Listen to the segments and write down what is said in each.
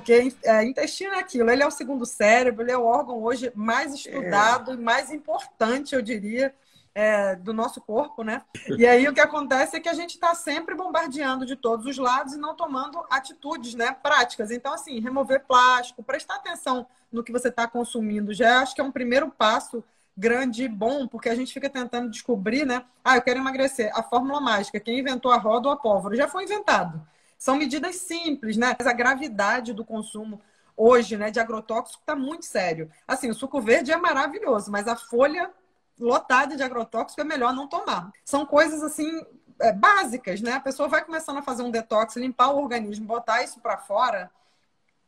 Porque é, intestino é aquilo, ele é o segundo cérebro, ele é o órgão hoje mais estudado é. e mais importante, eu diria, é, do nosso corpo, né? E aí o que acontece é que a gente está sempre bombardeando de todos os lados e não tomando atitudes, né, práticas. Então, assim, remover plástico, prestar atenção no que você está consumindo, já acho que é um primeiro passo grande e bom, porque a gente fica tentando descobrir, né? Ah, eu quero emagrecer. A fórmula mágica, quem inventou a roda ou a pólvora, já foi inventado. São medidas simples, né? Mas a gravidade do consumo hoje, né, de agrotóxico está muito sério. Assim, o suco verde é maravilhoso, mas a folha lotada de agrotóxico é melhor não tomar. São coisas assim é, básicas, né? A pessoa vai começando a fazer um detox, limpar o organismo, botar isso para fora,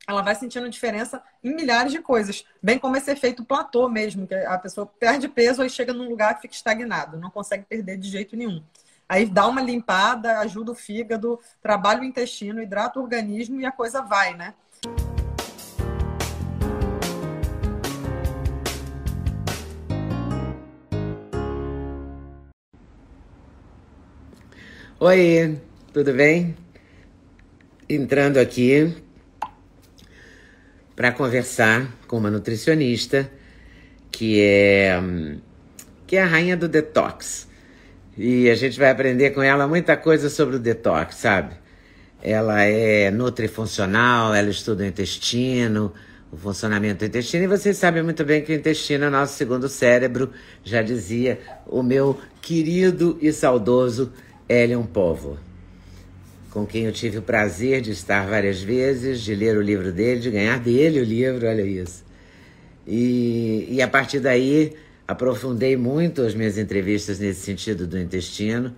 ela vai sentindo diferença em milhares de coisas. Bem como esse efeito platô mesmo, que a pessoa perde peso e chega num lugar que fica estagnado, não consegue perder de jeito nenhum. Aí dá uma limpada, ajuda o fígado, trabalha o intestino, hidrata o organismo e a coisa vai, né? Oi, tudo bem? Entrando aqui para conversar com uma nutricionista que é que é a rainha do detox. E a gente vai aprender com ela muita coisa sobre o detox, sabe? Ela é nutrifuncional, ela estuda o intestino, o funcionamento do intestino, e vocês sabem muito bem que o intestino é nosso segundo cérebro, já dizia o meu querido e saudoso Elion Povo, com quem eu tive o prazer de estar várias vezes, de ler o livro dele, de ganhar dele o livro, olha isso. E, e a partir daí aprofundei muito as minhas entrevistas nesse sentido do intestino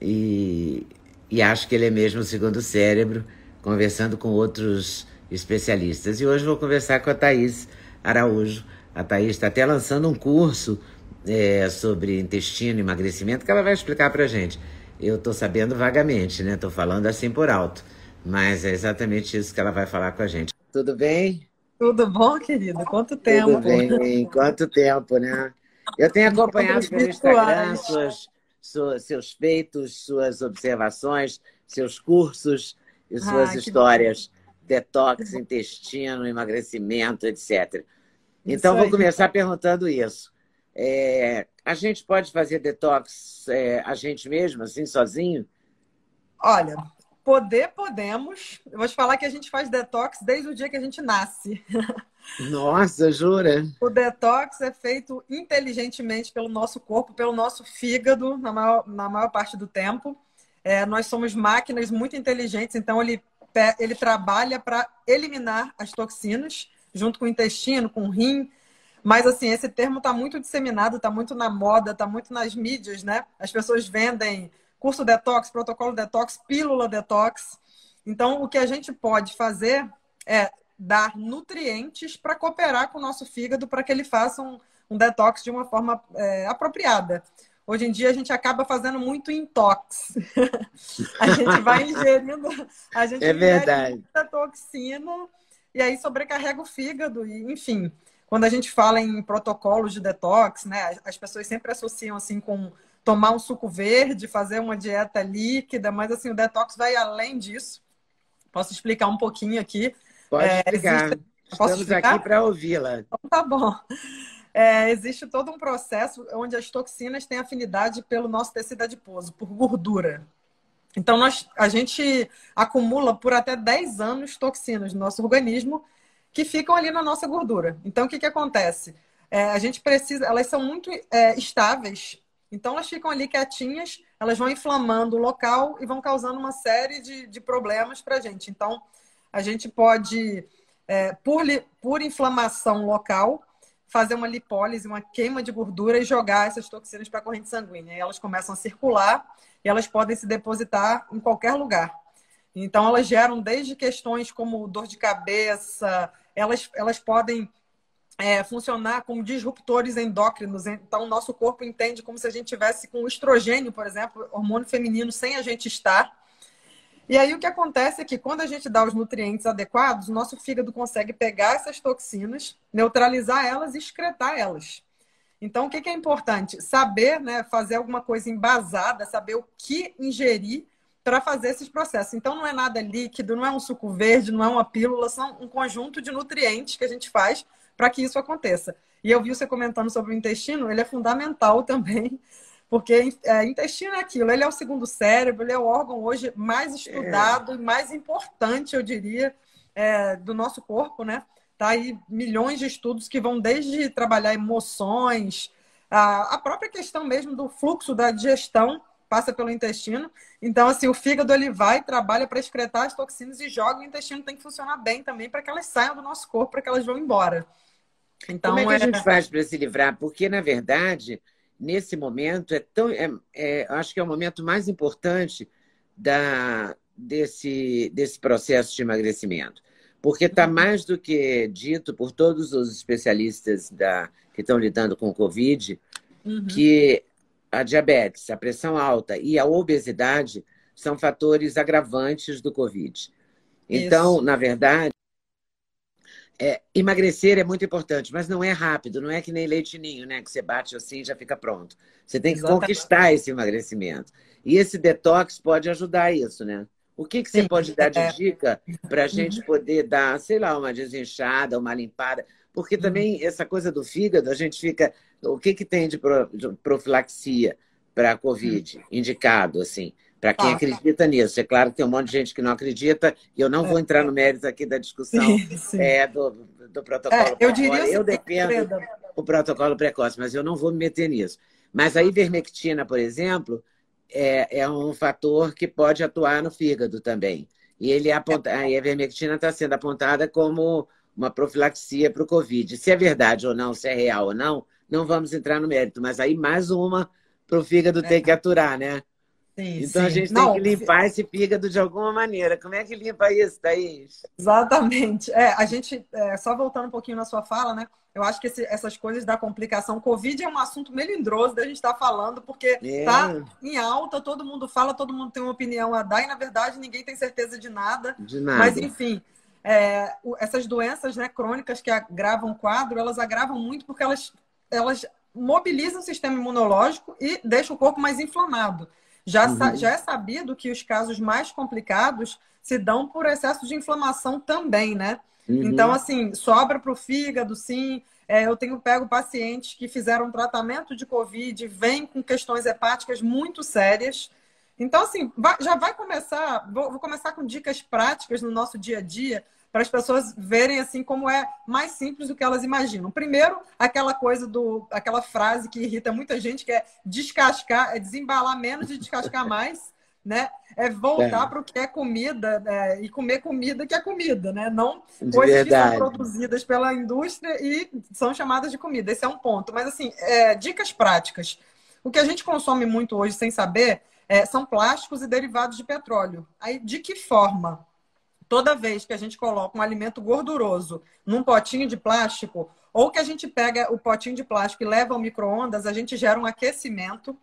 e, e acho que ele é mesmo o segundo cérebro, conversando com outros especialistas. E hoje vou conversar com a Thaís Araújo. A Thaís está até lançando um curso é, sobre intestino e emagrecimento que ela vai explicar para gente. Eu estou sabendo vagamente, né? Estou falando assim por alto. Mas é exatamente isso que ela vai falar com a gente. Tudo bem? Tudo bom, querido? Quanto tempo? Tudo bem, quanto tempo, né? Eu tenho acompanhado pelo Instagram suas, suas, seus feitos, suas observações, seus cursos e suas ah, histórias. Detox, intestino, emagrecimento, etc. Então, vou começar perguntando isso. É, a gente pode fazer detox é, a gente mesmo, assim, sozinho? Olha, Poder, podemos. Eu vou te falar que a gente faz detox desde o dia que a gente nasce. Nossa, jura? O detox é feito inteligentemente pelo nosso corpo, pelo nosso fígado, na maior, na maior parte do tempo. É, nós somos máquinas muito inteligentes, então ele, ele trabalha para eliminar as toxinas, junto com o intestino, com o rim. Mas, assim, esse termo está muito disseminado, está muito na moda, está muito nas mídias, né? As pessoas vendem curso detox, protocolo detox, pílula detox. Então, o que a gente pode fazer é dar nutrientes para cooperar com o nosso fígado para que ele faça um, um detox de uma forma é, apropriada. Hoje em dia a gente acaba fazendo muito intox. a gente vai ingerindo, a gente é verdade. muita toxina e aí sobrecarrega o fígado e, enfim, quando a gente fala em protocolos de detox, né, as pessoas sempre associam assim com tomar um suco verde, fazer uma dieta líquida, mas assim, o detox vai além disso. Posso explicar um pouquinho aqui? Pode é, explicar. Existe... Estamos explicar? aqui para ouvi-la. Então, tá bom. É, existe todo um processo onde as toxinas têm afinidade pelo nosso tecido adiposo, por gordura. Então, nós, a gente acumula por até 10 anos toxinas no nosso organismo que ficam ali na nossa gordura. Então, o que, que acontece? É, a gente precisa, elas são muito é, estáveis então, elas ficam ali quietinhas, elas vão inflamando o local e vão causando uma série de, de problemas para a gente. Então, a gente pode, é, por, por inflamação local, fazer uma lipólise, uma queima de gordura e jogar essas toxinas para a corrente sanguínea. E elas começam a circular e elas podem se depositar em qualquer lugar. Então, elas geram desde questões como dor de cabeça, elas, elas podem é, funcionar como disruptores endócrinos. Então, o nosso corpo entende como se a gente tivesse com estrogênio, por exemplo, hormônio feminino, sem a gente estar. E aí o que acontece é que quando a gente dá os nutrientes adequados, o nosso fígado consegue pegar essas toxinas, neutralizar elas e excretar elas. Então, o que é importante? Saber né, fazer alguma coisa embasada, saber o que ingerir para fazer esses processos. Então, não é nada líquido, não é um suco verde, não é uma pílula, são um conjunto de nutrientes que a gente faz para que isso aconteça. E eu vi você comentando sobre o intestino, ele é fundamental também, porque é, intestino é aquilo, ele é o segundo cérebro, ele é o órgão hoje mais estudado é. e mais importante, eu diria, é, do nosso corpo, né? Tá aí milhões de estudos que vão desde trabalhar emoções, a, a própria questão mesmo do fluxo da digestão passa pelo intestino. Então, assim, o fígado ele vai, trabalha para excretar as toxinas e joga. O intestino tem que funcionar bem também para que elas saiam do nosso corpo, para que elas vão embora. Então, Como é que a é gente faz para se livrar? Porque, na verdade, nesse momento, é tão, é, é, acho que é o momento mais importante da, desse, desse processo de emagrecimento. Porque está uhum. mais do que dito por todos os especialistas da, que estão lidando com o Covid, uhum. que a diabetes, a pressão alta e a obesidade são fatores agravantes do Covid. Então, Isso. na verdade, é, emagrecer é muito importante, mas não é rápido, não é que nem leitinho, né? Que você bate assim e já fica pronto. Você tem que Exatamente. conquistar esse emagrecimento. E esse detox pode ajudar isso, né? O que, que você Sim, pode dar de é. dica para a gente poder dar, sei lá, uma desinchada, uma limpada? Porque uhum. também essa coisa do fígado, a gente fica. O que, que tem de profilaxia para a Covid uhum. indicado, assim? Para quem acredita nisso. É claro que tem um monte de gente que não acredita, e eu não vou é. entrar no mérito aqui da discussão. É, do, do protocolo. É, eu diria eu defendo o protocolo precoce, mas eu não vou me meter nisso. Mas a ivermectina, por exemplo, é, é um fator que pode atuar no fígado também. E ele aponta, a ivermectina está sendo apontada como uma profilaxia para o Covid. Se é verdade ou não, se é real ou não, não vamos entrar no mérito. Mas aí mais uma para o fígado ter é. que aturar, né? Sim, então sim. a gente Não, tem que limpar esse fígado de alguma maneira. Como é que limpa isso, Thaís? Exatamente. É, a gente, é, só voltando um pouquinho na sua fala, né? Eu acho que esse, essas coisas da complicação. Covid é um assunto melindroso da gente estar tá falando, porque é. tá em alta, todo mundo fala, todo mundo tem uma opinião a dar, e na verdade ninguém tem certeza de nada. De nada. Mas enfim. É, essas doenças né, crônicas que agravam o quadro, elas agravam muito porque elas, elas mobilizam o sistema imunológico e deixam o corpo mais inflamado. Já, uhum. já é sabido que os casos mais complicados se dão por excesso de inflamação também, né? Uhum. Então, assim, sobra para o fígado, sim. É, eu tenho pego pacientes que fizeram tratamento de Covid, vêm com questões hepáticas muito sérias. Então, assim, vai, já vai começar, vou, vou começar com dicas práticas no nosso dia a dia para as pessoas verem assim como é mais simples do que elas imaginam. Primeiro, aquela coisa do, aquela frase que irrita muita gente, que é descascar, é desembalar menos e descascar mais, né? É voltar é. para o que é comida é, e comer comida que é comida, né? Não de coisas verdade. que são produzidas pela indústria e são chamadas de comida. Esse é um ponto. Mas assim, é, dicas práticas. O que a gente consome muito hoje sem saber é, são plásticos e derivados de petróleo. Aí, de que forma? Toda vez que a gente coloca um alimento gorduroso num potinho de plástico, ou que a gente pega o potinho de plástico e leva ao micro-ondas, a gente gera um aquecimento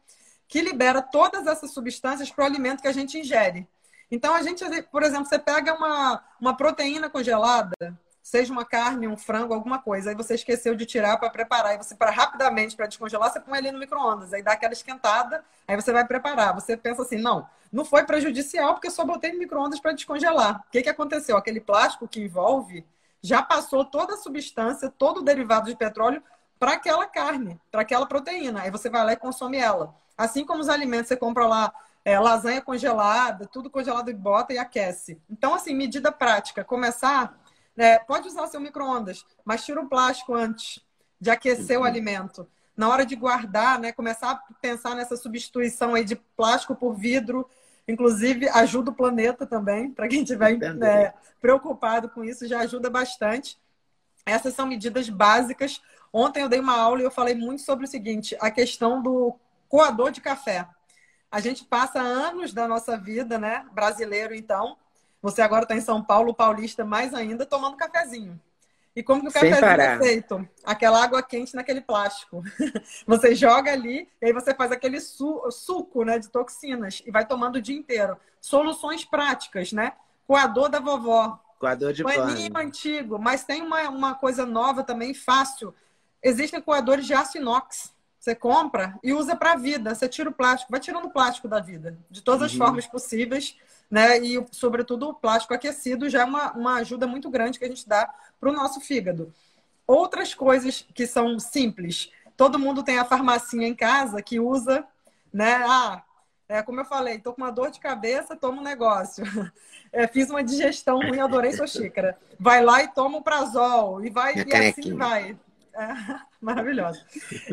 que libera todas essas substâncias para o alimento que a gente ingere. Então, a gente, por exemplo, você pega uma, uma proteína congelada, seja uma carne, um frango, alguma coisa, aí você esqueceu de tirar para preparar, e você para rapidamente para descongelar, você põe ali no micro-ondas, aí dá aquela esquentada, aí você vai preparar. Você pensa assim, não, não foi prejudicial porque eu só botei no micro-ondas para descongelar. O que, que aconteceu? Aquele plástico que envolve já passou toda a substância, todo o derivado de petróleo para aquela carne, para aquela proteína. Aí você vai lá e consome ela. Assim como os alimentos, você compra lá é, lasanha congelada, tudo congelado e bota e aquece. Então, assim, medida prática, começar é, pode usar seu micro-ondas, mas tira o plástico antes de aquecer uhum. o alimento. Na hora de guardar, né, começar a pensar nessa substituição aí de plástico por vidro, inclusive ajuda o planeta também, para quem estiver é, preocupado com isso, já ajuda bastante. Essas são medidas básicas. Ontem eu dei uma aula e eu falei muito sobre o seguinte: a questão do coador de café. A gente passa anos da nossa vida, né, brasileiro então, você agora está em São Paulo, paulista mais ainda, tomando cafezinho. E como que o cafezinho é feito? Aquela água quente naquele plástico. Você joga ali e aí você faz aquele su suco né, de toxinas e vai tomando o dia inteiro. Soluções práticas, né? Coador da vovó. Coador de Paninho pano. antigo, mas tem uma, uma coisa nova também, fácil. Existem coadores de aço inox. Você compra e usa para a vida. Você tira o plástico, vai tirando o plástico da vida, de todas as uhum. formas possíveis né? E, sobretudo, o plástico aquecido já é uma, uma ajuda muito grande que a gente dá para o nosso fígado. Outras coisas que são simples. Todo mundo tem a farmacinha em casa que usa, né? Ah, é, como eu falei, estou com uma dor de cabeça, toma um negócio. É, fiz uma digestão ruim, adorei sua xícara. Vai lá e toma um prazol. E vai, e assim vai. É, maravilhosa.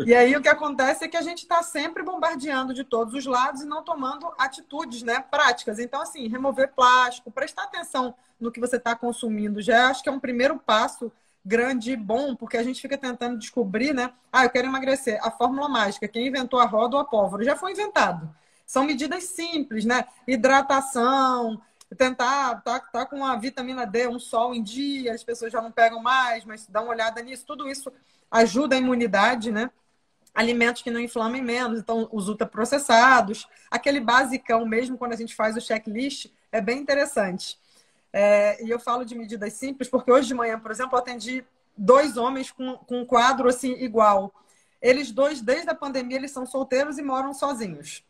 E aí o que acontece é que a gente está sempre bombardeando de todos os lados e não tomando atitudes né, práticas. Então, assim, remover plástico, prestar atenção no que você está consumindo, já acho que é um primeiro passo grande e bom, porque a gente fica tentando descobrir, né? Ah, eu quero emagrecer. A fórmula mágica, quem inventou a roda ou a pólvora, já foi inventado. São medidas simples, né? Hidratação, tentar tá, tá com a vitamina D, um sol em dia, as pessoas já não pegam mais, mas dá uma olhada nisso. Tudo isso ajuda a imunidade, né? Alimentos que não inflamem menos, então os ultraprocessados, aquele basicão mesmo quando a gente faz o checklist, é bem interessante. É, e eu falo de medidas simples porque hoje de manhã, por exemplo, eu atendi dois homens com, com um quadro assim igual. Eles dois, desde a pandemia, eles são solteiros e moram sozinhos.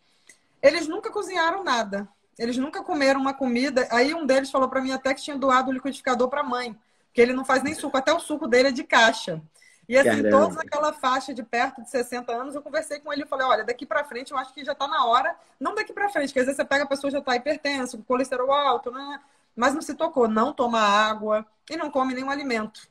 Eles nunca cozinharam nada. Eles nunca comeram uma comida. Aí um deles falou para mim até que tinha doado o liquidificador para a mãe, que ele não faz nem suco, até o suco dele é de caixa. E assim, Caramba. todos naquela faixa de perto de 60 anos, eu conversei com ele e falei: olha, daqui para frente eu acho que já está na hora, não daqui para frente, porque às vezes você pega a pessoa já está hipertensa, com colesterol alto, né? mas não se tocou, não toma água e não come nenhum alimento.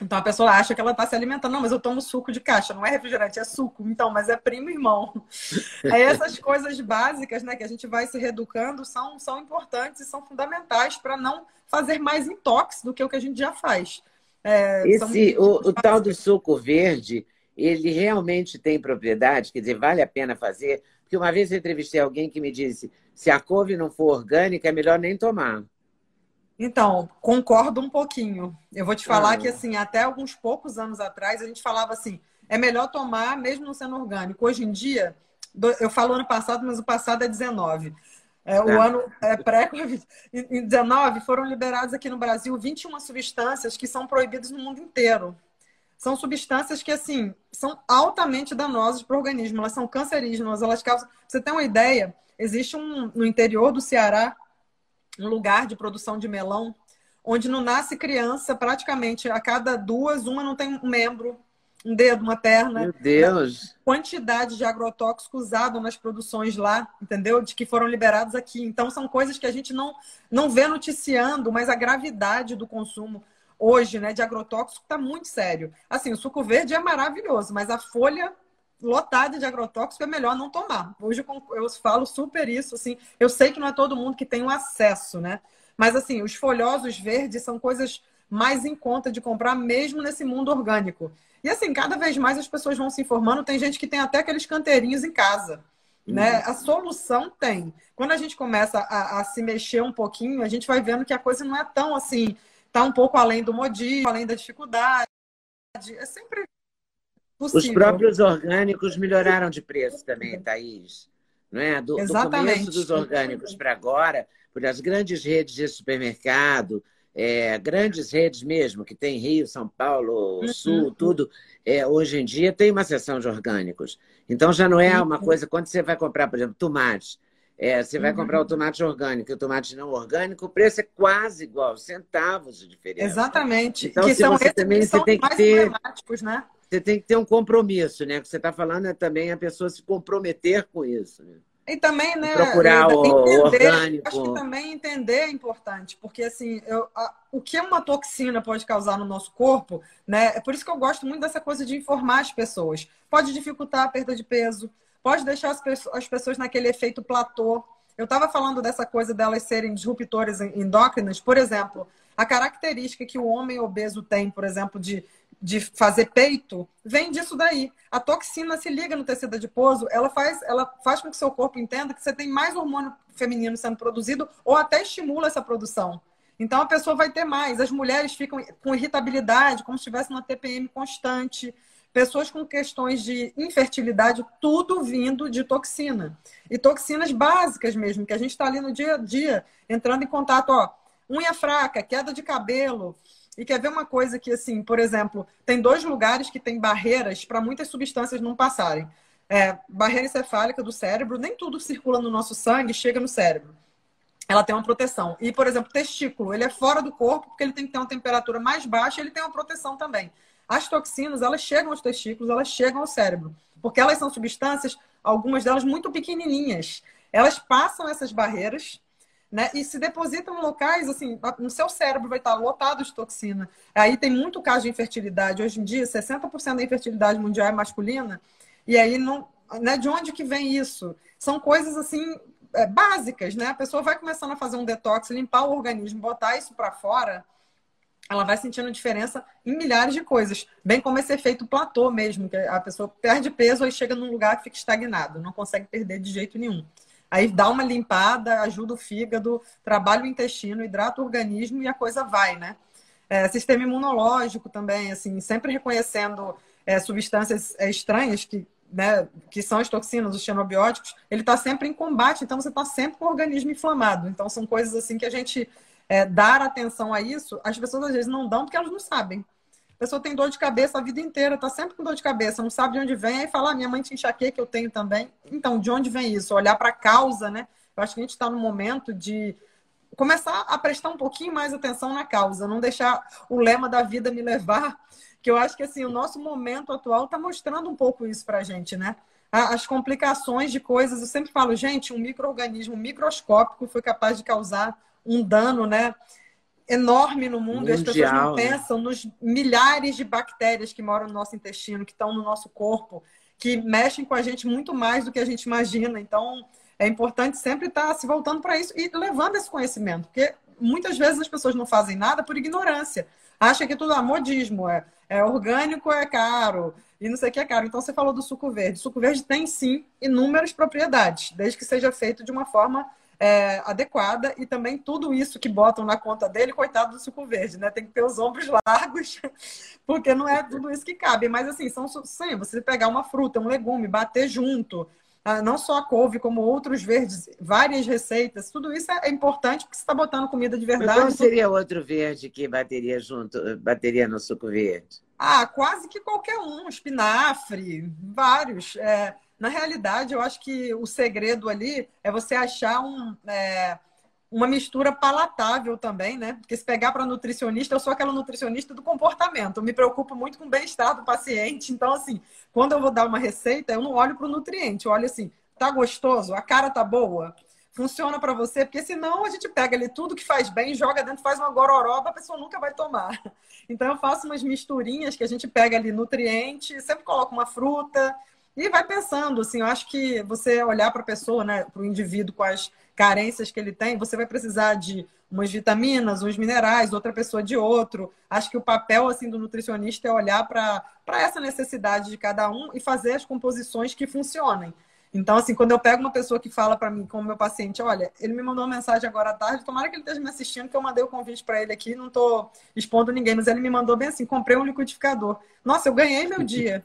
Então a pessoa acha que ela está se alimentando. Não, mas eu tomo suco de caixa, não é refrigerante, é suco. Então, mas é primo irmão. Aí essas coisas básicas, né, que a gente vai se reeducando, são, são importantes e são fundamentais para não fazer mais intox do que o que a gente já faz. É, Esse, são... o, o tal do suco verde, ele realmente tem propriedade, quer dizer, vale a pena fazer? Porque uma vez eu entrevistei alguém que me disse: se a couve não for orgânica, é melhor nem tomar. Então, concordo um pouquinho. Eu vou te falar ah. que, assim, até alguns poucos anos atrás, a gente falava assim, é melhor tomar mesmo não sendo orgânico. Hoje em dia, eu falo ano passado, mas o passado é 19. É, o ah. ano é pré-Covid. Em 19 foram liberados aqui no Brasil 21 substâncias que são proibidas no mundo inteiro. São substâncias que, assim, são altamente danosas para o organismo. Elas são cancerígenas, elas causam... Pra você tem uma ideia, existe um, no interior do Ceará, um lugar de produção de melão, onde não nasce criança praticamente a cada duas, uma não tem um membro, um dedo, uma perna. Meu Deus! Quantidade de agrotóxico usado nas produções lá, entendeu? De que foram liberados aqui. Então, são coisas que a gente não, não vê noticiando, mas a gravidade do consumo hoje, né, de agrotóxico está muito sério. Assim, o suco verde é maravilhoso, mas a folha lotada de agrotóxico é melhor não tomar. Hoje eu, eu falo super isso, assim. Eu sei que não é todo mundo que tem o acesso, né? Mas assim, os folhosos verdes são coisas mais em conta de comprar mesmo nesse mundo orgânico. E assim, cada vez mais as pessoas vão se informando, tem gente que tem até aqueles canteirinhos em casa. Né? Uhum. A solução tem. Quando a gente começa a, a, se mexer um pouquinho, a gente vai vendo que a coisa não é tão assim, tá um pouco além do modismo, além da dificuldade. É sempre Possível. Os próprios orgânicos melhoraram de preço também, Thaís. Não é? Do, do começo dos orgânicos para agora, por as grandes redes de supermercado, é, grandes redes mesmo, que tem Rio, São Paulo, uhum. Sul, tudo, é, hoje em dia tem uma seção de orgânicos. Então já não é uma coisa, quando você vai comprar, por exemplo, tomate, é, você vai uhum. comprar o tomate orgânico e o tomate não orgânico, o preço é quase igual, centavos de diferença. Exatamente. Então, que se são você também você tem que ter, né? você tem que ter um compromisso, né? O que você está falando é também a pessoa se comprometer com isso. Né? E também, né? Procurar o entender, orgânico. Acho que também entender é importante, porque assim, eu, a, o que uma toxina pode causar no nosso corpo, né? É por isso que eu gosto muito dessa coisa de informar as pessoas. Pode dificultar a perda de peso, pode deixar as, as pessoas naquele efeito platô. Eu estava falando dessa coisa delas serem disruptores endócrinas, por exemplo, a característica que o homem obeso tem, por exemplo, de de fazer peito vem disso daí. A toxina se liga no tecido adiposo, ela faz, ela faz com que seu corpo entenda que você tem mais hormônio feminino sendo produzido ou até estimula essa produção. Então a pessoa vai ter mais. As mulheres ficam com irritabilidade, como se estivesse uma TPM constante. Pessoas com questões de infertilidade, tudo vindo de toxina. E toxinas básicas mesmo, que a gente está ali no dia a dia, entrando em contato, ó, unha fraca, queda de cabelo. E quer ver uma coisa que, assim, por exemplo, tem dois lugares que tem barreiras para muitas substâncias não passarem. É, barreira encefálica do cérebro, nem tudo circula no nosso sangue, chega no cérebro ela tem uma proteção. E, por exemplo, testículo, ele é fora do corpo porque ele tem que ter uma temperatura mais baixa, ele tem uma proteção também. As toxinas, elas chegam aos testículos, elas chegam ao cérebro, porque elas são substâncias, algumas delas muito pequenininhas. Elas passam essas barreiras, né, e se depositam em locais, assim, no seu cérebro vai estar lotado de toxina. Aí tem muito caso de infertilidade. Hoje em dia, 60% da infertilidade mundial é masculina. E aí, não, né, de onde que vem isso? São coisas, assim, é, básicas, né? A pessoa vai começando a fazer um detox, limpar o organismo, botar isso para fora, ela vai sentindo diferença em milhares de coisas. Bem como esse efeito platô mesmo, que a pessoa perde peso e chega num lugar que fica estagnado, não consegue perder de jeito nenhum. Aí dá uma limpada, ajuda o fígado, trabalha o intestino, hidrata o organismo e a coisa vai, né? É, sistema imunológico também, assim, sempre reconhecendo é, substâncias é, estranhas que né, que são as toxinas, os xenobióticos, ele está sempre em combate, então você está sempre com o organismo inflamado. Então são coisas assim que a gente é, dar atenção a isso, as pessoas às vezes não dão porque elas não sabem. A pessoa tem dor de cabeça a vida inteira, está sempre com dor de cabeça, não sabe de onde vem, aí fala, ah, minha mãe tinha enxaqueca, eu tenho também. Então, de onde vem isso? Olhar para a causa, né? Eu acho que a gente está no momento de começar a prestar um pouquinho mais atenção na causa, não deixar o lema da vida me levar que eu acho que assim o nosso momento atual está mostrando um pouco isso para a gente, né? As complicações de coisas, eu sempre falo, gente, um microorganismo microscópico foi capaz de causar um dano, né? Enorme no mundo, Mundial, e as pessoas não né? pensam nos milhares de bactérias que moram no nosso intestino, que estão no nosso corpo, que mexem com a gente muito mais do que a gente imagina. Então, é importante sempre estar se voltando para isso e levando esse conhecimento, porque muitas vezes as pessoas não fazem nada por ignorância acha que tudo é modismo, é, é orgânico, é caro, e não sei o que é caro. Então você falou do suco verde. O suco verde tem sim inúmeras propriedades, desde que seja feito de uma forma é, adequada e também tudo isso que botam na conta dele, coitado do suco verde, né? Tem que ter os ombros largos, porque não é tudo isso que cabe. Mas assim, são sim, você pegar uma fruta, um legume, bater junto, ah, não só a couve, como outros verdes, várias receitas, tudo isso é importante porque você está botando comida de verdade. Mas qual seria outro verde que bateria junto, bateria no suco verde? Ah, quase que qualquer um, espinafre, vários. É, na realidade, eu acho que o segredo ali é você achar um, é, uma mistura palatável também, né? Porque se pegar para nutricionista, eu sou aquela nutricionista do comportamento. Eu me preocupo muito com o bem-estar do paciente. Então, assim, quando eu vou dar uma receita, eu não olho para o nutriente, eu olho assim, tá gostoso? A cara tá boa? Funciona para você? Porque senão a gente pega ali tudo que faz bem, joga dentro, faz uma gororoba, a pessoa nunca vai tomar. Então eu faço umas misturinhas que a gente pega ali nutriente, sempre coloco uma fruta, e vai pensando, assim, eu acho que você olhar para a pessoa, né, para o indivíduo com as carências que ele tem, você vai precisar de umas vitaminas, uns minerais, outra pessoa de outro. Acho que o papel assim do nutricionista é olhar para essa necessidade de cada um e fazer as composições que funcionem. Então, assim, quando eu pego uma pessoa que fala para mim, como meu paciente, olha, ele me mandou uma mensagem agora à tarde, tomara que ele esteja me assistindo, que eu mandei o convite para ele aqui, não estou expondo ninguém, mas ele me mandou bem assim, comprei um liquidificador. Nossa, eu ganhei meu dia.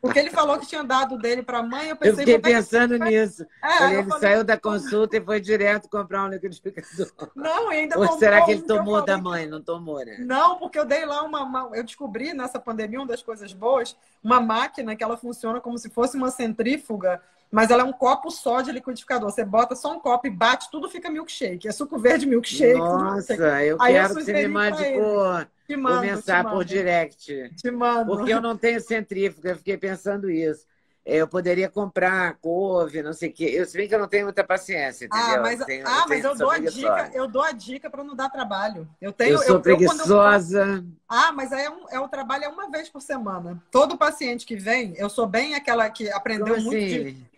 Porque ele falou que tinha dado dele para a mãe, eu pensei... Eu fiquei pensando que... nisso. É, ele falei... saiu da consulta e foi direto comprar um liquidificador. Não, ainda Ou será que ele tomou da mãe? Não tomou, né? Não, porque eu dei lá uma, uma... Eu descobri nessa pandemia, uma das coisas boas, uma máquina que ela funciona como se fosse uma centrífuga, mas ela é um copo só de liquidificador. Você bota só um copo e bate, tudo fica milkshake. É suco verde milkshake. Nossa, eu Aí quero que você me mande por, te mando, começar por direct. Te mando. Porque eu não tenho centrífuga, eu fiquei pensando isso. Eu poderia comprar couve, não sei o quê. Eu sei que eu não tenho muita paciência, ah, entendeu? Ah, mas eu, tenho, ah, eu, mas eu dou a dica, eu dou a dica para não dar trabalho. Eu tenho. Eu sou eu, preguiçosa. ah, mas é, um, é o trabalho é uma vez por semana. Todo paciente que vem, eu sou bem aquela que aprendeu Como muito assim? de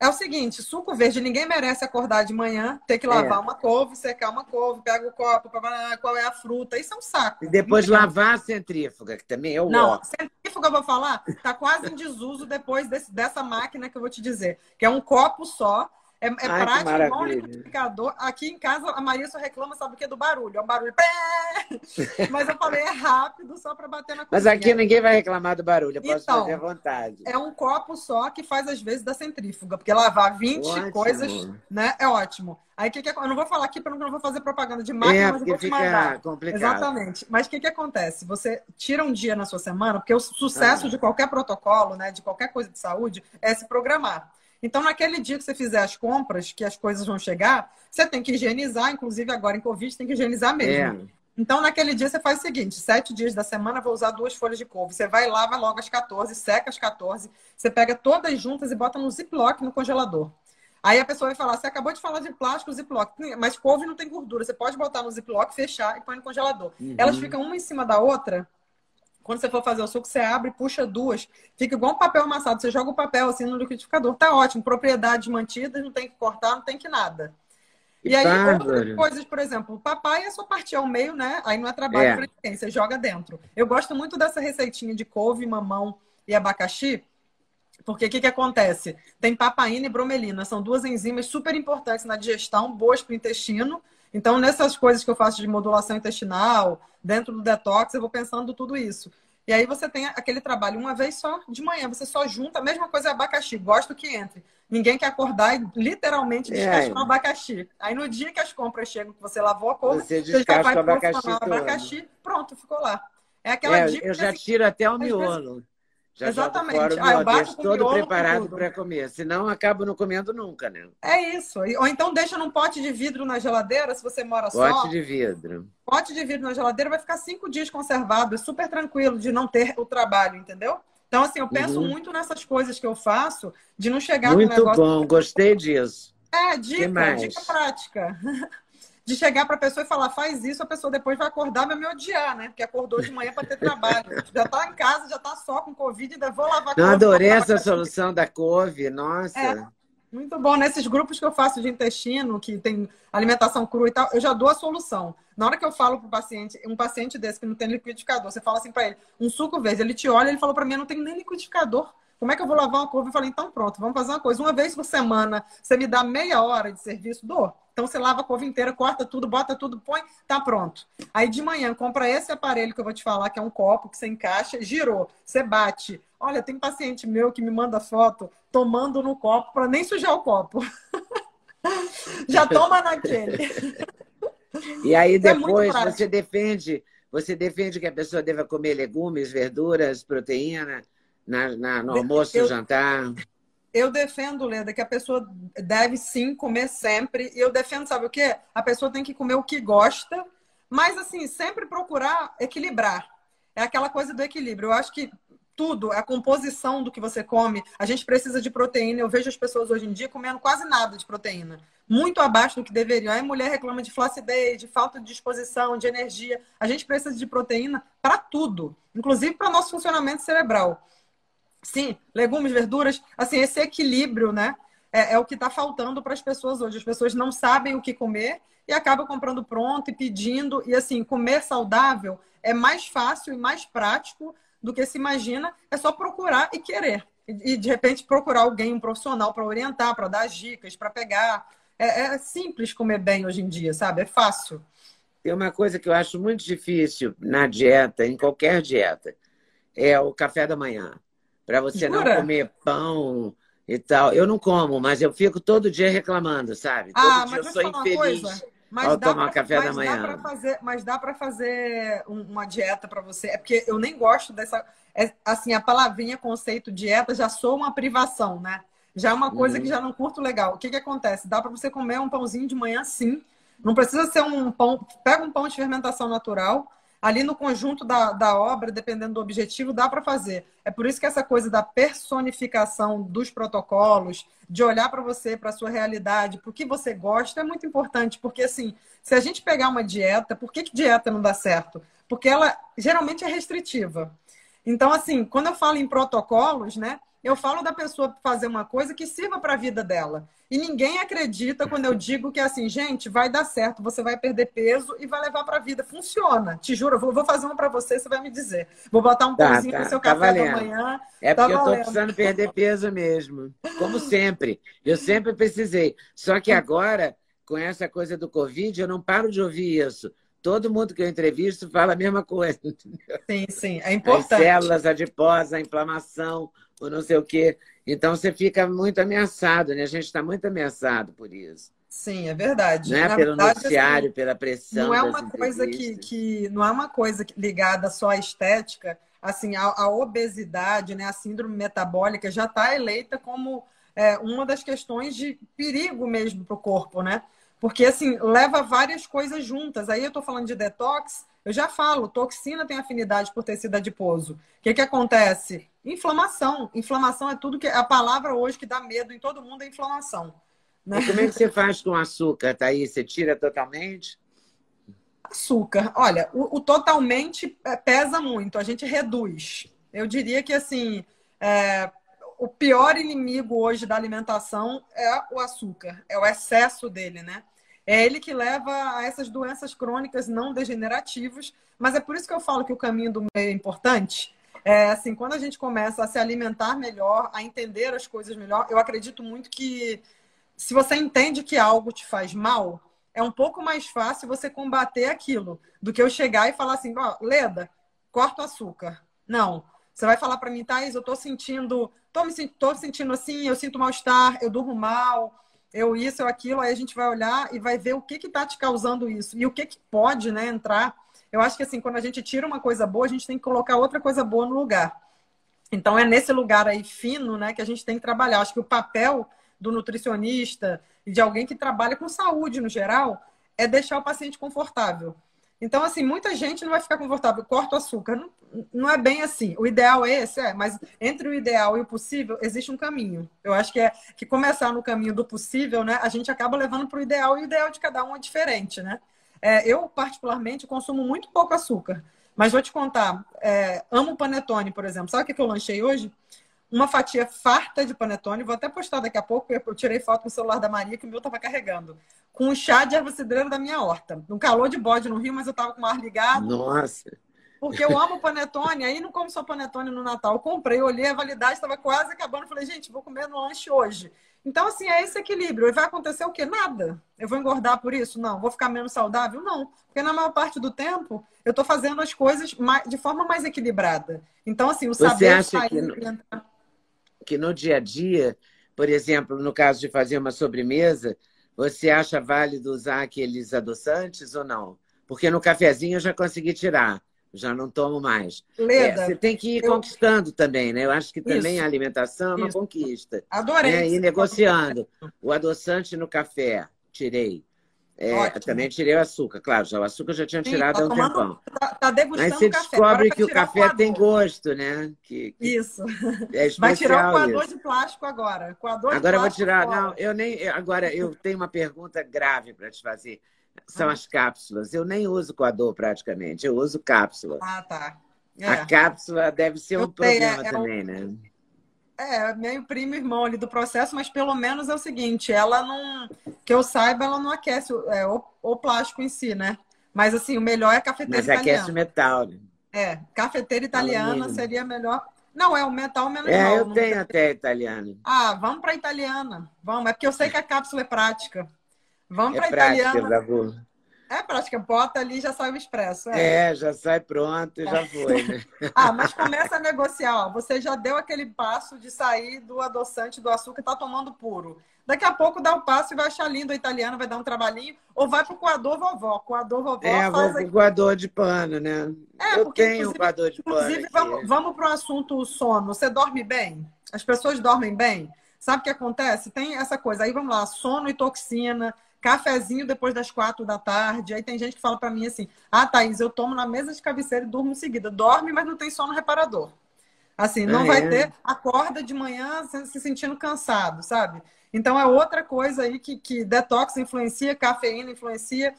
é o seguinte, suco verde, ninguém merece acordar de manhã, ter que lavar é. uma couve, secar uma couve, pega o copo, qual é a fruta, isso é um saco. E depois lavar a centrífuga, que também é o Não, ó. centrífuga, eu vou falar, tá quase em desuso depois desse, dessa máquina que eu vou te dizer, que é um copo só, É, é Ai, prático, igual liquidificador. Aqui em casa, a Maria só reclama, sabe o que? Do barulho. É um barulho. Mas eu falei, é rápido, só para bater na cozinha. Mas aqui ninguém vai reclamar do barulho, eu posso então, fazer à vontade. É um copo só que faz, às vezes, da centrífuga, porque lavar 20 ótimo. coisas né, é ótimo. Aí, que que, eu não vou falar aqui, porque eu não vou fazer propaganda de máquina, é, mas eu vou te mandar. Complicado. Exatamente. Mas o que, que acontece? Você tira um dia na sua semana, porque o sucesso ah. de qualquer protocolo, né, de qualquer coisa de saúde, é se programar. Então, naquele dia que você fizer as compras, que as coisas vão chegar, você tem que higienizar, inclusive agora em Covid, tem que higienizar mesmo. É. Então, naquele dia, você faz o seguinte: sete dias da semana, vou usar duas folhas de couve. Você vai lá, vai logo às 14, seca às 14, você pega todas juntas e bota no ziplock no congelador. Aí a pessoa vai falar: você acabou de falar de plástico, ziplock, mas couve não tem gordura. Você pode botar no ziplock, fechar e põe no congelador. Uhum. Elas ficam uma em cima da outra quando você for fazer o suco, você abre, puxa duas, fica igual um papel amassado. Você joga o papel assim no liquidificador, tá ótimo. Propriedades mantidas, não tem que cortar, não tem que nada. E aí, tá, outras coisas, por exemplo, o papai é só partir ao meio, né? Aí não é trabalho é. para ninguém, você joga dentro. Eu gosto muito dessa receitinha de couve, mamão e abacaxi, porque o que, que acontece? Tem papaina e bromelina, são duas enzimas super importantes na digestão, boas para o intestino então, nessas coisas que eu faço de modulação intestinal, dentro do detox, eu vou pensando tudo isso. E aí você tem aquele trabalho uma vez só, de manhã, você só junta, a mesma coisa é abacaxi, gosto que entre. Ninguém quer acordar e literalmente descascar é. o abacaxi. Aí no dia que as compras chegam, que você lavou a couve, você, você já vai o abacaxi, o abacaxi, pronto, ficou lá. É aquela é, dica. Eu já tiro até o miolo. Já Exatamente. Fora o ah, eu bato todo preparado para comer. Senão acabo não comendo nunca, né? É isso. Ou então deixa num pote de vidro na geladeira, se você mora pote só. Pote de vidro. Pote de vidro na geladeira vai ficar cinco dias conservado. É super tranquilo de não ter o trabalho, entendeu? Então, assim, eu penso uhum. muito nessas coisas que eu faço, de não chegar muito no negócio... Muito bom, gostei disso. É, dica, dica prática. de chegar para a pessoa e falar, faz isso, a pessoa depois vai acordar vai me odiar, né? Porque acordou de manhã para ter trabalho. já está em casa, já está só com Covid, ainda vou lavar Não, adorei essa solução da couve, nossa. É, muito bom. Nesses grupos que eu faço de intestino, que tem alimentação crua e tal, eu já dou a solução. Na hora que eu falo para o paciente, um paciente desse que não tem liquidificador, você fala assim para ele, um suco verde, ele te olha, ele falou para mim, eu não tenho nem liquidificador. Como é que eu vou lavar uma couve? Eu falei, então pronto, vamos fazer uma coisa. Uma vez por semana, você me dá meia hora de serviço? Dou. Então você lava a couve inteira, corta tudo, bota tudo, põe, tá pronto. Aí de manhã, compra esse aparelho que eu vou te falar, que é um copo que você encaixa, girou, você bate. Olha, tem paciente meu que me manda foto tomando no copo para nem sujar o copo. Já toma naquele. E aí é depois é você defende, você defende que a pessoa deva comer legumes, verduras, proteína na, na no almoço, eu, no jantar. Eu defendo, Leda, que a pessoa deve sim comer sempre. E eu defendo, sabe o quê? A pessoa tem que comer o que gosta, mas assim, sempre procurar equilibrar. É aquela coisa do equilíbrio. Eu acho que tudo, a composição do que você come, a gente precisa de proteína. Eu vejo as pessoas hoje em dia comendo quase nada de proteína. Muito abaixo do que deveriam. Aí a mulher reclama de flacidez, de falta de disposição, de energia. A gente precisa de proteína para tudo, inclusive para nosso funcionamento cerebral. Sim, legumes, verduras, assim, esse equilíbrio, né? É, é o que está faltando para as pessoas hoje. As pessoas não sabem o que comer e acabam comprando pronto e pedindo. E assim, comer saudável é mais fácil e mais prático do que se imagina. É só procurar e querer. E, de repente procurar alguém, um profissional, para orientar, para dar dicas, para pegar. É, é simples comer bem hoje em dia, sabe? É fácil. Tem uma coisa que eu acho muito difícil na dieta, em qualquer dieta, é o café da manhã para você Jura? não comer pão e tal. Eu não como, mas eu fico todo dia reclamando, sabe? Todo ah, dia eu sou infeliz ao tomar pra, café da manhã. Dá fazer, mas dá para fazer uma dieta para você. É porque eu nem gosto dessa. É, assim, a palavrinha conceito dieta já sou uma privação, né? Já é uma coisa uhum. que já não curto legal. O que, que acontece? Dá para você comer um pãozinho de manhã, sim. Não precisa ser um pão. Pega um pão de fermentação natural ali no conjunto da, da obra, dependendo do objetivo, dá para fazer. É por isso que essa coisa da personificação dos protocolos, de olhar para você, para a sua realidade, para o que você gosta, é muito importante. Porque, assim, se a gente pegar uma dieta, por que, que dieta não dá certo? Porque ela geralmente é restritiva. Então, assim, quando eu falo em protocolos, né? Eu falo da pessoa fazer uma coisa que sirva para a vida dela. E ninguém acredita quando eu digo que é assim, gente, vai dar certo, você vai perder peso e vai levar para a vida. Funciona, te juro. Vou, vou fazer uma para você, você vai me dizer. Vou botar um tá, pãozinho tá, no seu tá café valendo. da manhã. É tá porque eu estou precisando perder peso mesmo. Como sempre. Eu sempre precisei. Só que agora, com essa coisa do Covid, eu não paro de ouvir isso. Todo mundo que eu entrevisto fala a mesma coisa. Sim, sim, é importante. As células adiposas, a inflamação, ou não sei o quê. Então você fica muito ameaçado, né? A gente está muito ameaçado por isso. Sim, é verdade. Não é pelo verdade, assim, noticiário, assim, pela pressão. Não é uma coisa que, que não é uma coisa ligada só à estética. Assim, a, a obesidade, né, a síndrome metabólica já está eleita como é, uma das questões de perigo mesmo para o corpo, né? Porque, assim, leva várias coisas juntas. Aí eu estou falando de detox, eu já falo, toxina tem afinidade por tecido adiposo. O que, que acontece? Inflamação. Inflamação é tudo que. A palavra hoje que dá medo em todo mundo é inflamação. Né? E como é que você faz com açúcar, Thaís? Você tira totalmente? Açúcar. Olha, o, o totalmente é, pesa muito, a gente reduz. Eu diria que, assim, é, o pior inimigo hoje da alimentação é o açúcar, é o excesso dele, né? É ele que leva a essas doenças crônicas não degenerativas, mas é por isso que eu falo que o caminho do meio é importante. É assim, quando a gente começa a se alimentar melhor, a entender as coisas melhor, eu acredito muito que se você entende que algo te faz mal, é um pouco mais fácil você combater aquilo do que eu chegar e falar assim, ó, oh, Leda, corta o açúcar. Não. Você vai falar para mim, Thais, eu tô sentindo tô me tô sentindo assim, eu sinto mal-estar, eu durmo mal, eu isso, eu aquilo, aí a gente vai olhar e vai ver o que que tá te causando isso e o que que pode, né, entrar. Eu acho que assim, quando a gente tira uma coisa boa, a gente tem que colocar outra coisa boa no lugar. Então é nesse lugar aí fino, né, que a gente tem que trabalhar. Acho que o papel do nutricionista e de alguém que trabalha com saúde no geral é deixar o paciente confortável. Então, assim, muita gente não vai ficar confortável, corta o açúcar. Não, não é bem assim. O ideal é esse, é, mas entre o ideal e o possível, existe um caminho. Eu acho que é que começar no caminho do possível, né? A gente acaba levando para o ideal e o ideal de cada um é diferente, né? É, eu, particularmente, consumo muito pouco açúcar. Mas vou te contar, é, amo panetone, por exemplo. Sabe o que eu lanchei hoje? Uma fatia farta de panetone. Vou até postar daqui a pouco, eu tirei foto no celular da Maria, que o meu estava carregando com um chá de erva cidreira da minha horta. Um calor de bode no Rio, mas eu tava com o ar ligado. Nossa! Porque eu amo panetone, aí não como só panetone no Natal. Eu comprei, olhei a validade, estava quase acabando. Falei, gente, vou comer no lanche hoje. Então, assim, é esse equilíbrio. E vai acontecer o quê? Nada. Eu vou engordar por isso? Não. Vou ficar menos saudável? Não. Porque na maior parte do tempo, eu estou fazendo as coisas de forma mais equilibrada. Então, assim, o Você saber acha sair... Que no, que no dia a dia, por exemplo, no caso de fazer uma sobremesa, você acha válido usar aqueles adoçantes ou não? Porque no cafezinho eu já consegui tirar, já não tomo mais. Leda, é, você tem que ir eu... conquistando também, né? Eu acho que também Isso. a alimentação é uma Isso. conquista. Adorei. Né? E negociando. O adoçante no café, tirei. É, também tirei o açúcar, claro, já o açúcar já tinha tirado Sim, há um tempão. Tá, tá degustando Mas você café. descobre que o café tem gosto, né? Que, que isso. É vai tirar o coador isso. de plástico agora. Coador agora eu vou tirar. Fora. Não, eu nem. Agora eu tenho uma pergunta grave para te fazer. São ah. as cápsulas. Eu nem uso coador praticamente, eu uso cápsula. Ah, tá. É. A cápsula deve ser eu um tenho, problema é, também, é um... né? É, meio primo irmão ali do processo, mas pelo menos é o seguinte, ela não, que eu saiba, ela não aquece é, o, o plástico em si, né? Mas assim, o melhor é cafeteira mas italiana. Mas aquece o metal. Né? É, cafeteira italiana seria melhor. Não, é o metal menos É, mal, eu tenho tem... até italiana. Ah, vamos para italiana. Vamos, é porque eu sei que a cápsula é prática. Vamos é para italiana. É prática, bota ali e já sai o expresso. É, é já sai pronto e já foi, né? ah, mas começa a negociar. Ó. Você já deu aquele passo de sair do adoçante do açúcar e tá tomando puro. Daqui a pouco dá o passo e vai achar lindo a italiana, vai dar um trabalhinho, ou vai pro coador vovó. Coador vovó é, faz pro coador de pano, né? É, Eu porque, tenho um coador de pano. Inclusive, vamos, vamos pro assunto sono. Você dorme bem? As pessoas dormem bem? Sabe o que acontece? Tem essa coisa. Aí vamos lá, sono e toxina cafezinho depois das quatro da tarde. Aí tem gente que fala para mim assim: ah, Thaís, eu tomo na mesa de cabeceira e durmo em seguida. Dorme, mas não tem sono reparador. Assim, não ah, vai é? ter, acorda de manhã se sentindo cansado, sabe? Então é outra coisa aí que, que detox influencia, cafeína influencia.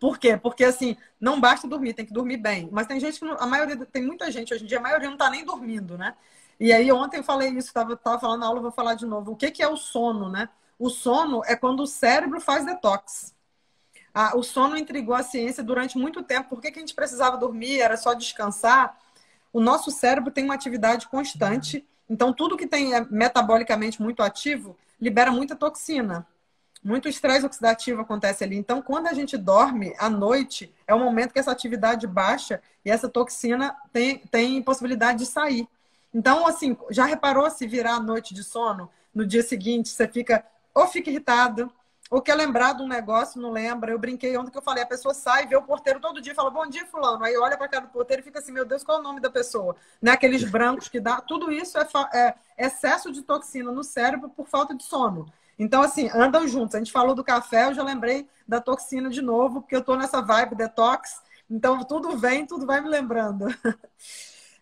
Por quê? Porque assim, não basta dormir, tem que dormir bem. Mas tem gente que não, a maioria, tem muita gente hoje em dia, a maioria não está nem dormindo, né? E aí ontem eu falei isso, estava tava falando na aula, vou falar de novo. O que, que é o sono, né? O sono é quando o cérebro faz detox. Ah, o sono intrigou a ciência durante muito tempo. Por que, que a gente precisava dormir? Era só descansar? O nosso cérebro tem uma atividade constante. Então, tudo que tem é metabolicamente muito ativo libera muita toxina. Muito estresse oxidativo acontece ali. Então, quando a gente dorme à noite, é o momento que essa atividade baixa e essa toxina tem, tem possibilidade de sair. Então, assim, já reparou se virar a noite de sono? No dia seguinte, você fica ou fica irritado, ou quer lembrar de um negócio, não lembra. Eu brinquei ontem que eu falei, a pessoa sai, vê o porteiro todo dia fala, bom dia, fulano. Aí olha para cara do porteiro e fica assim, meu Deus, qual é o nome da pessoa? Né? Aqueles brancos que dá. Tudo isso é, é excesso de toxina no cérebro por falta de sono. Então, assim, andam juntos. A gente falou do café, eu já lembrei da toxina de novo, porque eu tô nessa vibe detox. Então, tudo vem, tudo vai me lembrando.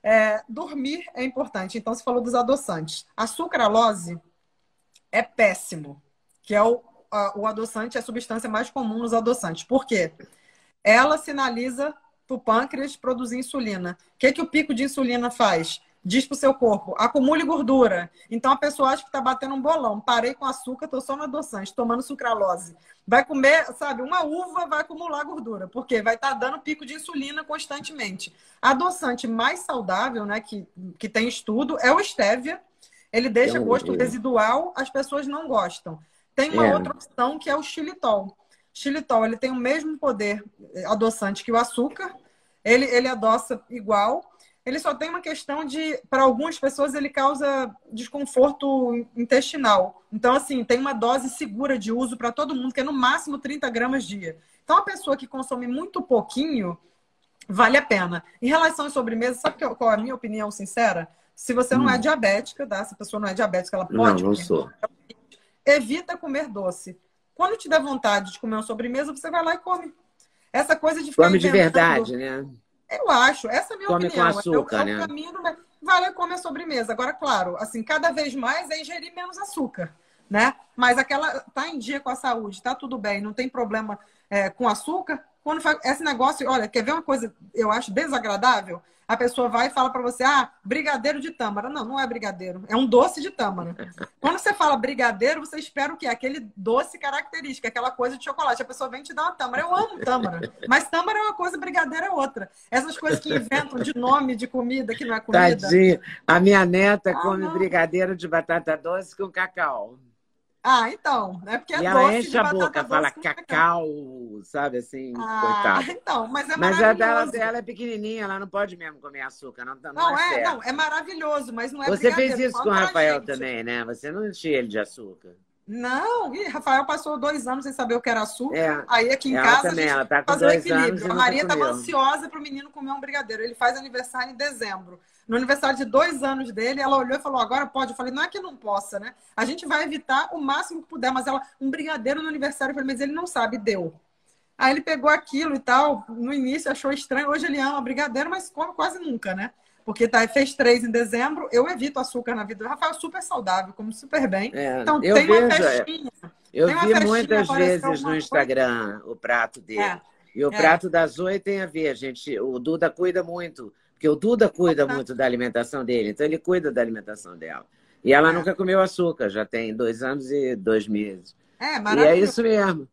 É, dormir é importante. Então, você falou dos adoçantes. A sucralose é péssimo, que é o o adoçante é a substância mais comum nos adoçantes. Por quê? Ela sinaliza para o pâncreas produzir insulina. O que, que o pico de insulina faz? Diz para o seu corpo, acumule gordura. Então a pessoa acha que está batendo um bolão. Parei com açúcar, estou só no adoçante, tomando sucralose. Vai comer, sabe, uma uva vai acumular gordura, porque vai estar tá dando pico de insulina constantemente. Adoçante mais saudável, né, que, que tem estudo, é o stevia. Ele deixa gosto residual, as pessoas não gostam. Tem uma é. outra opção que é o xilitol. Xilitol, ele tem o mesmo poder adoçante que o açúcar. Ele, ele adoça igual. Ele só tem uma questão de, para algumas pessoas, ele causa desconforto intestinal. Então, assim, tem uma dose segura de uso para todo mundo, que é no máximo 30 gramas dia. Então, a pessoa que consome muito pouquinho, vale a pena. Em relação às sobremesas, sabe qual é a minha opinião sincera? Se você não é hum. é diabética, tá? Se a pessoa não é diabética, ela pode. Não, não sou evita comer doce. Quando te der vontade de comer uma sobremesa, você vai lá e come. Essa coisa de ficar Come de verdade, né? Eu acho. Essa é a minha come opinião. com açúcar, é o, é o né? caminho do... Vai lá e come a sobremesa. Agora, claro, assim, cada vez mais é ingerir menos açúcar, né? Mas aquela tá em dia com a saúde, tá tudo bem, não tem problema é, com açúcar. Quando faz esse negócio, olha, quer ver uma coisa eu acho desagradável? a pessoa vai e fala para você, ah, brigadeiro de tâmara. Não, não é brigadeiro, é um doce de tâmara. Quando você fala brigadeiro, você espera o quê? Aquele doce característico, aquela coisa de chocolate. A pessoa vem te dar uma tâmara. Eu amo tâmara, mas tâmara é uma coisa, brigadeiro é outra. Essas coisas que inventam de nome de comida que não é comida. Tadinho. A minha neta ah, come não. brigadeiro de batata doce com cacau. Ah, então. É porque é e ela enche a boca, fala cacau, sabe assim, ah, coitada. Então, mas é Mas a dela, dela é pequenininha, ela não pode mesmo comer açúcar. Não, não, não é, é não, é maravilhoso, mas não é Você fez isso com o Rafael também, né? Você não enchia ele de açúcar. Não, e Rafael passou dois anos sem saber o que era açúcar. É, Aí aqui em ela casa também, a gente tá faz o equilíbrio. a Maria estava ansiosa para o menino comer um brigadeiro. Ele faz aniversário em dezembro. No aniversário de dois anos dele, ela olhou e falou: agora pode. Eu falei: não é que não possa, né? A gente vai evitar o máximo que puder, mas ela, um brigadeiro no aniversário, eu falei, mas ele não sabe, deu. Aí ele pegou aquilo e tal. No início achou estranho. Hoje ele ama brigadeiro, mas come quase nunca, né? Porque tá, fez três em dezembro. Eu evito açúcar na vida do Rafael, super saudável, como super bem. É, então tem vejo, uma é, festinha. Eu vi festinha, muitas vezes no Instagram coisa. o prato dele. É, e o é. prato da Zoe tem a ver, gente. O Duda cuida muito porque o Duda cuida muito da alimentação dele, então ele cuida da alimentação dela. E ela é. nunca comeu açúcar, já tem dois anos e dois meses. É, maravilhoso. E é isso mesmo.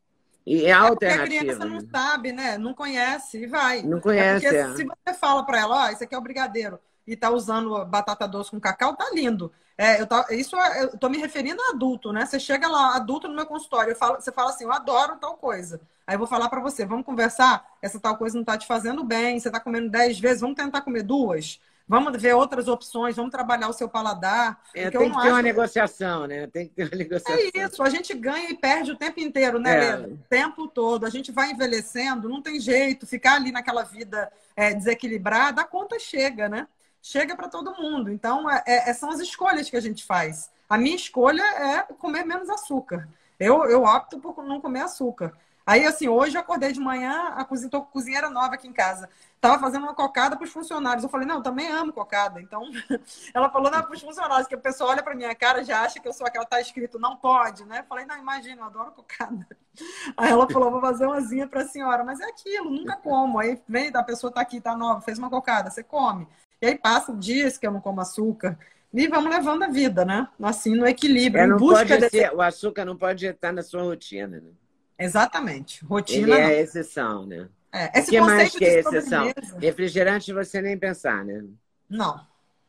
E é, é alternativa. a criança não né? sabe, né? Não conhece e vai. Não conhece. É porque é. se você fala para ela, ó, oh, isso aqui é o brigadeiro, e tá usando batata doce com cacau, tá lindo. É, eu tá, isso é, eu tô me referindo a adulto, né? Você chega lá, adulto no meu consultório, falo, você fala assim, eu adoro tal coisa. Aí eu vou falar para você, vamos conversar? Essa tal coisa não está te fazendo bem, você está comendo dez vezes, vamos tentar comer duas? Vamos ver outras opções, vamos trabalhar o seu paladar. É, tem que ter acho... uma negociação, né? Tem que ter uma negociação. É isso, a gente ganha e perde o tempo inteiro, né, é. O tempo todo. A gente vai envelhecendo, não tem jeito, ficar ali naquela vida é, desequilibrada, a conta chega, né? Chega para todo mundo. Então, é, é, são as escolhas que a gente faz. A minha escolha é comer menos açúcar. Eu, eu opto por não comer açúcar. Aí, assim, hoje eu acordei de manhã, a cozinha, tô com cozinheira nova aqui em casa. Tava fazendo uma cocada para os funcionários. Eu falei, não, eu também amo cocada. Então, ela falou, não, para os funcionários, que o pessoal olha para minha cara já acha que eu sou aquela que tá escrito, não pode, né? Eu falei, não, imagina, eu adoro cocada. Aí ela falou, vou fazer umazinha para a senhora. Mas é aquilo, nunca como. Aí vem, a pessoa tá aqui, tá nova, fez uma cocada, você come. E aí passa dias que eu não como açúcar. E vamos levando a vida, né? Assim, no equilíbrio. É, não pode desse... ser, o açúcar não pode estar na sua rotina, né? Exatamente. Rotina. Ele é exceção, né? É, esse o que mais que é exceção? Refrigerante você nem pensar, né? Não,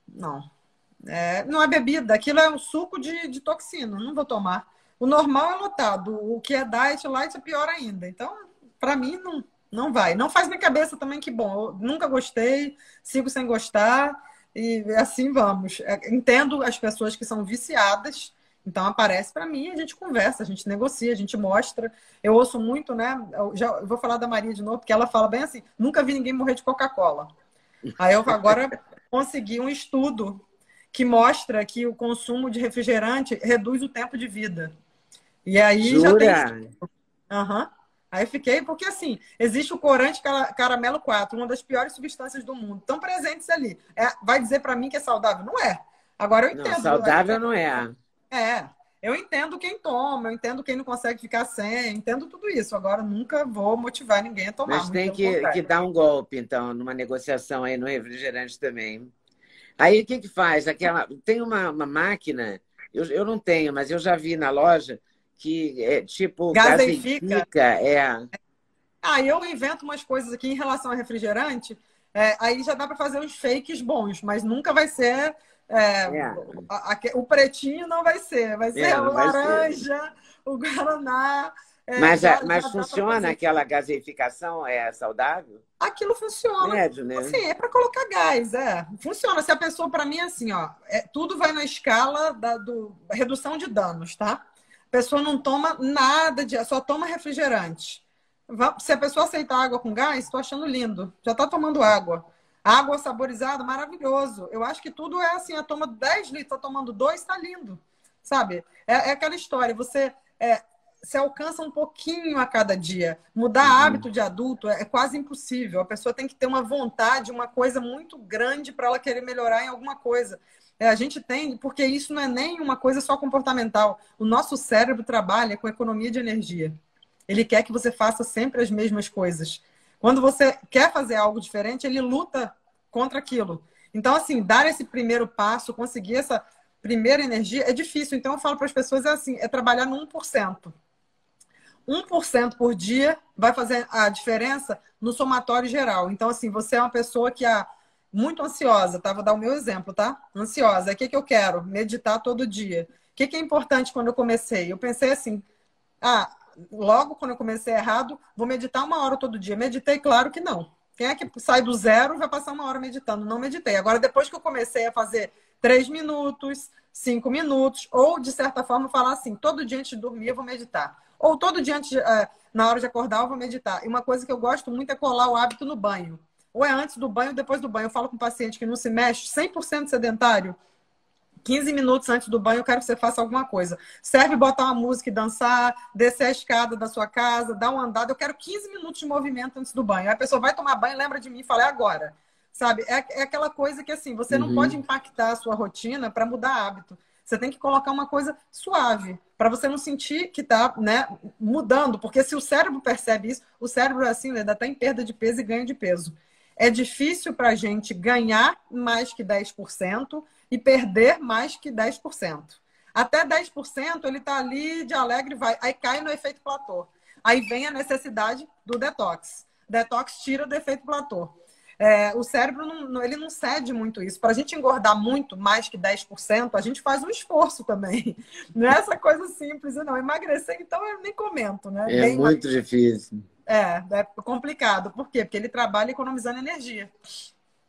não. É, não é bebida, aquilo é um suco de, de toxina, não vou tomar. O normal é lotado, o que é diet, light é pior ainda. Então, para mim, não, não vai. Não faz minha cabeça também que bom. Eu nunca gostei, sigo sem gostar e assim vamos. É, entendo as pessoas que são viciadas então aparece para mim, a gente conversa, a gente negocia, a gente mostra. Eu ouço muito, né? Eu já eu vou falar da Maria de novo, porque ela fala bem assim: nunca vi ninguém morrer de Coca-Cola. Aí eu agora consegui um estudo que mostra que o consumo de refrigerante reduz o tempo de vida. E aí Jura? já tem. Uhum. Aí fiquei, porque assim, existe o corante caramelo 4, uma das piores substâncias do mundo, tão presentes ali. É, vai dizer para mim que é saudável? Não é. Agora eu entendo. Não, saudável não é. É, eu entendo quem toma, eu entendo quem não consegue ficar sem, entendo tudo isso. Agora, nunca vou motivar ninguém a tomar. Mas tem que, que dar um golpe, então, numa negociação aí no refrigerante também. Aí, o que que faz? Aquela... Tem uma, uma máquina, eu, eu não tenho, mas eu já vi na loja, que é tipo... Gaseifica. É. Ah, eu invento umas coisas aqui em relação a refrigerante, é, aí já dá para fazer uns fakes bons, mas nunca vai ser é, é. A, a, o pretinho não vai ser, vai ser é, o laranja, ser. o guaraná. É, mas já, mas já funciona aquela gaseificação? É saudável? Aquilo funciona. Médio, né? Assim, é para colocar gás, é. Funciona. Se a pessoa, para mim, é assim, ó, tudo vai na escala da do, redução de danos, tá? A pessoa não toma nada de. só toma refrigerante. Se a pessoa aceitar água com gás, estou achando lindo. Já está tomando água. Água saborizada, maravilhoso. Eu acho que tudo é assim, a toma 10 litros, está tomando dois, está lindo. Sabe? É, é, aquela história, você é, se alcança um pouquinho a cada dia. Mudar uhum. hábito de adulto é, é, quase impossível. A pessoa tem que ter uma vontade, uma coisa muito grande para ela querer melhorar em alguma coisa. É, a gente tem, porque isso não é nem uma coisa só comportamental. O nosso cérebro trabalha com economia de energia. Ele quer que você faça sempre as mesmas coisas. Quando você quer fazer algo diferente, ele luta contra aquilo. Então, assim, dar esse primeiro passo, conseguir essa primeira energia é difícil. Então, eu falo para as pessoas é assim, é trabalhar no 1%. 1% por dia vai fazer a diferença no somatório geral. Então, assim, você é uma pessoa que é muito ansiosa, tá? Vou dar o meu exemplo, tá? Ansiosa. O que, que eu quero? Meditar todo dia. O que, que é importante quando eu comecei? Eu pensei assim, ah, logo quando eu comecei errado, vou meditar uma hora todo dia. Meditei? Claro que não. Quem é que sai do zero vai passar uma hora meditando? Não meditei. Agora, depois que eu comecei a fazer três minutos, cinco minutos, ou de certa forma falar assim, todo dia antes de dormir eu vou meditar. Ou todo dia antes, é, na hora de acordar eu vou meditar. E uma coisa que eu gosto muito é colar o hábito no banho. Ou é antes do banho ou depois do banho. Eu falo com um paciente que não se mexe, 100% sedentário, 15 minutos antes do banho, eu quero que você faça alguma coisa. Serve botar uma música e dançar, descer a escada da sua casa, dar uma andada. Eu quero 15 minutos de movimento antes do banho. Aí a pessoa vai tomar banho, lembra de mim e fala, é agora. Sabe? É, é aquela coisa que, assim, você não uhum. pode impactar a sua rotina para mudar hábito. Você tem que colocar uma coisa suave, para você não sentir que está né, mudando. Porque se o cérebro percebe isso, o cérebro, assim, ainda está em perda de peso e ganho de peso. É difícil para a gente ganhar mais que 10%, e perder mais que 10%. Até 10% ele está ali de alegre vai. Aí cai no efeito platô. Aí vem a necessidade do detox. Detox tira do efeito platô. É, o cérebro não, ele não cede muito isso. Para a gente engordar muito, mais que 10%, a gente faz um esforço também. Não é essa coisa simples, não. Emagrecer, então, eu nem comento, né? É Bem muito difícil. É, é complicado. Por quê? Porque ele trabalha economizando energia.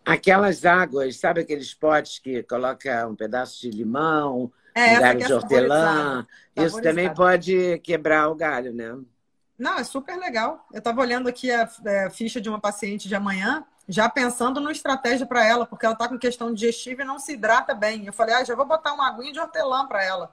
Aquelas águas, sabe aqueles potes que coloca um pedaço de limão, é, um galho de hortelã? Isso também pode quebrar o galho, né? Não, é super legal. Eu estava olhando aqui a, é, ficha de uma paciente de amanhã, já pensando numa estratégia para ela, porque ela está com questão digestiva e não se hidrata bem. Eu falei, ah, já vou botar uma aguinha de hortelã para ela.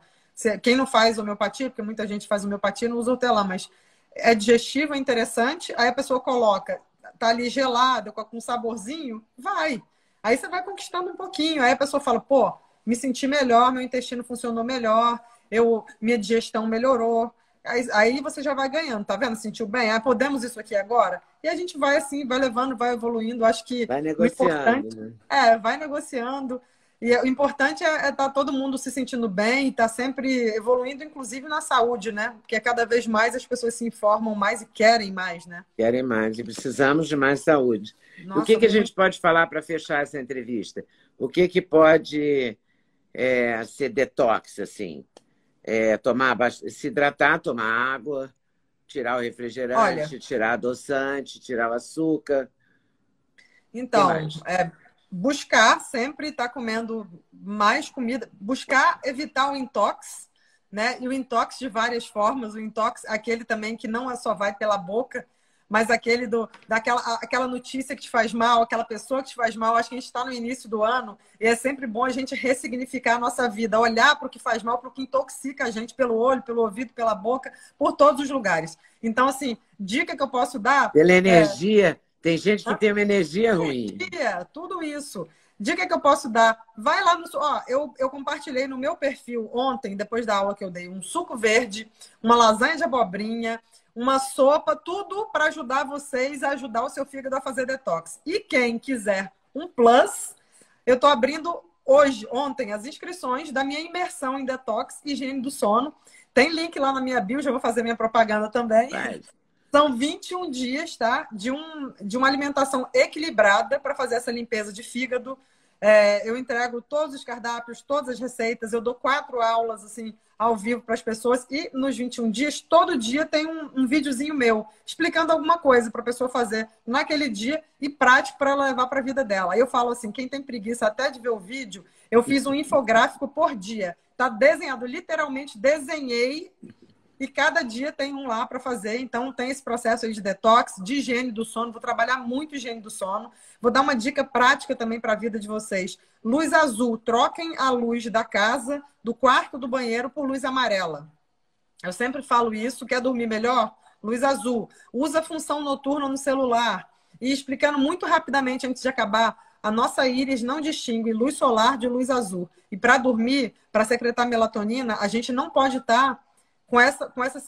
Quem não faz homeopatia, porque muita gente faz homeopatia não usa hortelã, mas é digestivo, é interessante, aí a pessoa coloca, tá ali gelado, com um saborzinho, vai. Aí você vai conquistando um pouquinho, aí a pessoa fala, pô, me senti melhor, meu intestino funcionou melhor, eu, minha digestão melhorou. Aí, aí, você já vai ganhando, tá vendo? Sentiu bem? Ah, podemos isso aqui agora? E a gente vai assim, vai levando, vai evoluindo. Acho que vai negociando, né? é, vai negociando. E o importante é estar é tá todo mundo se sentindo bem, estar tá sempre evoluindo, inclusive na saúde, né? Porque cada vez mais as pessoas se informam mais e querem mais, né? Querem mais e precisamos de mais saúde. Nossa, o que, que a gente pode falar para fechar essa entrevista? O que, que pode é, ser detox, assim? É, tomar, se hidratar, tomar água, tirar o refrigerante, Olha, tirar adoçante, tirar o açúcar. Então, é, buscar sempre estar tá comendo mais comida, buscar evitar o intox, né? E o intox de várias formas, o intox, aquele também que não é só vai pela boca, mas aquele do daquela aquela notícia que te faz mal, aquela pessoa que te faz mal. Acho que a gente está no início do ano e é sempre bom a gente ressignificar a nossa vida, olhar para o que faz mal, para o que intoxica a gente pelo olho, pelo ouvido, pela boca, por todos os lugares. Então, assim, dica que eu posso dar. Pela é energia. É... Tem gente que tem uma energia ruim. Energia, tudo isso. Dica que eu posso dar. Vai lá no. Ó, eu, eu compartilhei no meu perfil ontem, depois da aula que eu dei, um suco verde, uma lasanha de abobrinha, uma sopa, tudo para ajudar vocês a ajudar o seu fígado a fazer detox. E quem quiser um plus, eu estou abrindo hoje, ontem, as inscrições da minha imersão em detox e higiene do sono. Tem link lá na minha bio, já vou fazer minha propaganda também. São 21 dias, tá? De, um, de uma alimentação equilibrada para fazer essa limpeza de fígado. É, eu entrego todos os cardápios, todas as receitas. Eu dou quatro aulas, assim, ao vivo para as pessoas e nos 21 dias, todo dia tem um, um videozinho meu explicando alguma coisa para a pessoa fazer naquele dia e prático para ela levar para a vida dela. Eu falo assim, quem tem preguiça até de ver o vídeo, eu fiz um infográfico por dia. Tá desenhado, literalmente desenhei e cada dia tem um lá para fazer. Então, tem esse processo de detox, de higiene do sono. Vou trabalhar muito higiene do sono. Vou dar uma dica prática também para a vida de vocês. Luz azul, troquem a luz da casa, do quarto, do banheiro, por luz amarela. Eu sempre falo isso. Quer dormir melhor? Luz azul. Usa a função noturna no celular. E explicando muito rapidamente, antes de acabar, a nossa íris não distingue luz solar de luz azul. E para dormir, para secretar melatonina, a gente não pode estar tá com essa, com essa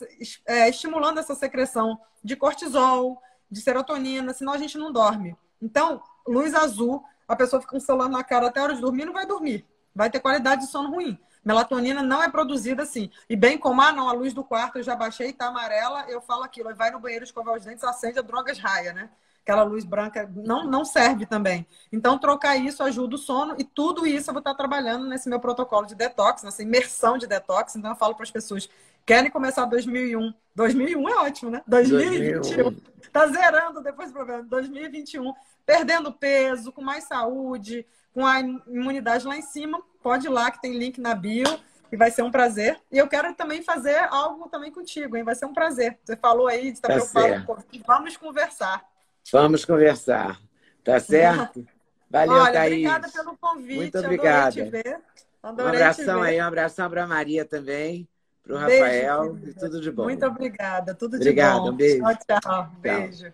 é, estimulando essa secreção de cortisol, de serotonina, senão a gente não dorme. Então, luz azul, a pessoa fica com o celular na cara até a hora de dormir, não vai dormir. Vai ter qualidade de sono ruim. Melatonina não é produzida assim. E bem como, ah, não, a luz do quarto eu já baixei, tá amarela, eu falo aquilo. Vai no banheiro escovar os dentes, acende a drogas raia, né? Aquela luz branca não, não serve também. Então, trocar isso ajuda o sono e tudo isso eu vou estar trabalhando nesse meu protocolo de detox, nessa imersão de detox. Então, eu falo para as pessoas querem começar 2001. 2001 é ótimo, né? 2021. 2001. Tá zerando depois do problema. 2021. Perdendo peso, com mais saúde, com a imunidade lá em cima. Pode ir lá que tem link na bio e vai ser um prazer. E eu quero também fazer algo também contigo, hein? Vai ser um prazer. Você falou aí de estar tá preocupado. Vamos conversar. Vamos conversar. Tá certo? Valeu, Olha, Thaís. Obrigada pelo convite. Muito obrigada. um abração aí, um abração para a Maria também para o Rafael. Beijo, e tudo de bom. Muito obrigada. Tudo de Obrigado, bom. Um beijo. Tchau, tchau. Beijo.